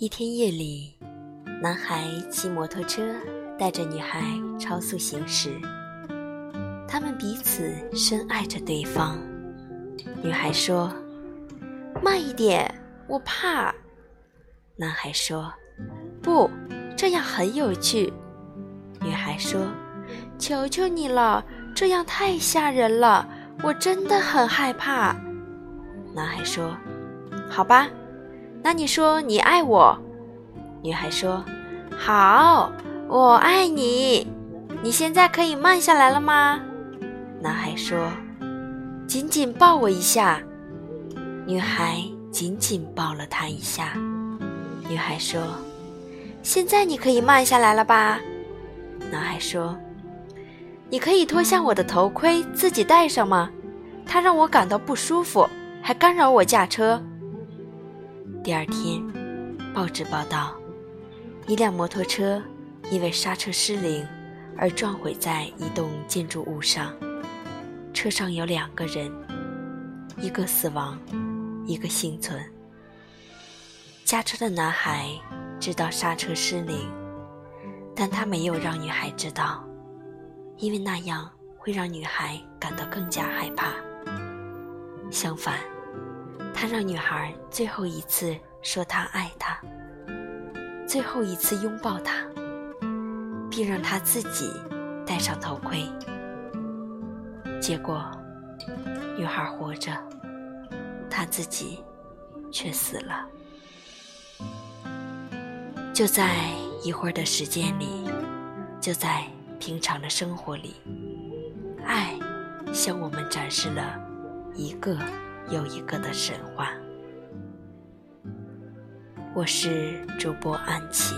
一天夜里，男孩骑摩托车带着女孩超速行驶，他们彼此深爱着对方。女孩说：“慢一点，我怕。”男孩说：“不，这样很有趣。”女孩说：“求求你了，这样太吓人了，我真的很害怕。”男孩说：“好吧。”那你说你爱我？女孩说：“好，我爱你。你现在可以慢下来了吗？”男孩说：“紧紧抱我一下。”女孩紧紧抱了他一下。女孩说：“现在你可以慢下来了吧？”男孩说：“你可以脱下我的头盔自己戴上吗？它让我感到不舒服，还干扰我驾车。”第二天，报纸报道，一辆摩托车因为刹车失灵而撞毁在一栋建筑物上，车上有两个人，一个死亡，一个幸存。驾车的男孩知道刹车失灵，但他没有让女孩知道，因为那样会让女孩感到更加害怕。相反。他让女孩最后一次说他爱她，最后一次拥抱她，并让她自己戴上头盔。结果，女孩活着，他自己却死了。就在一会儿的时间里，就在平常的生活里，爱向我们展示了一个。有一个的神话。我是主播安琪。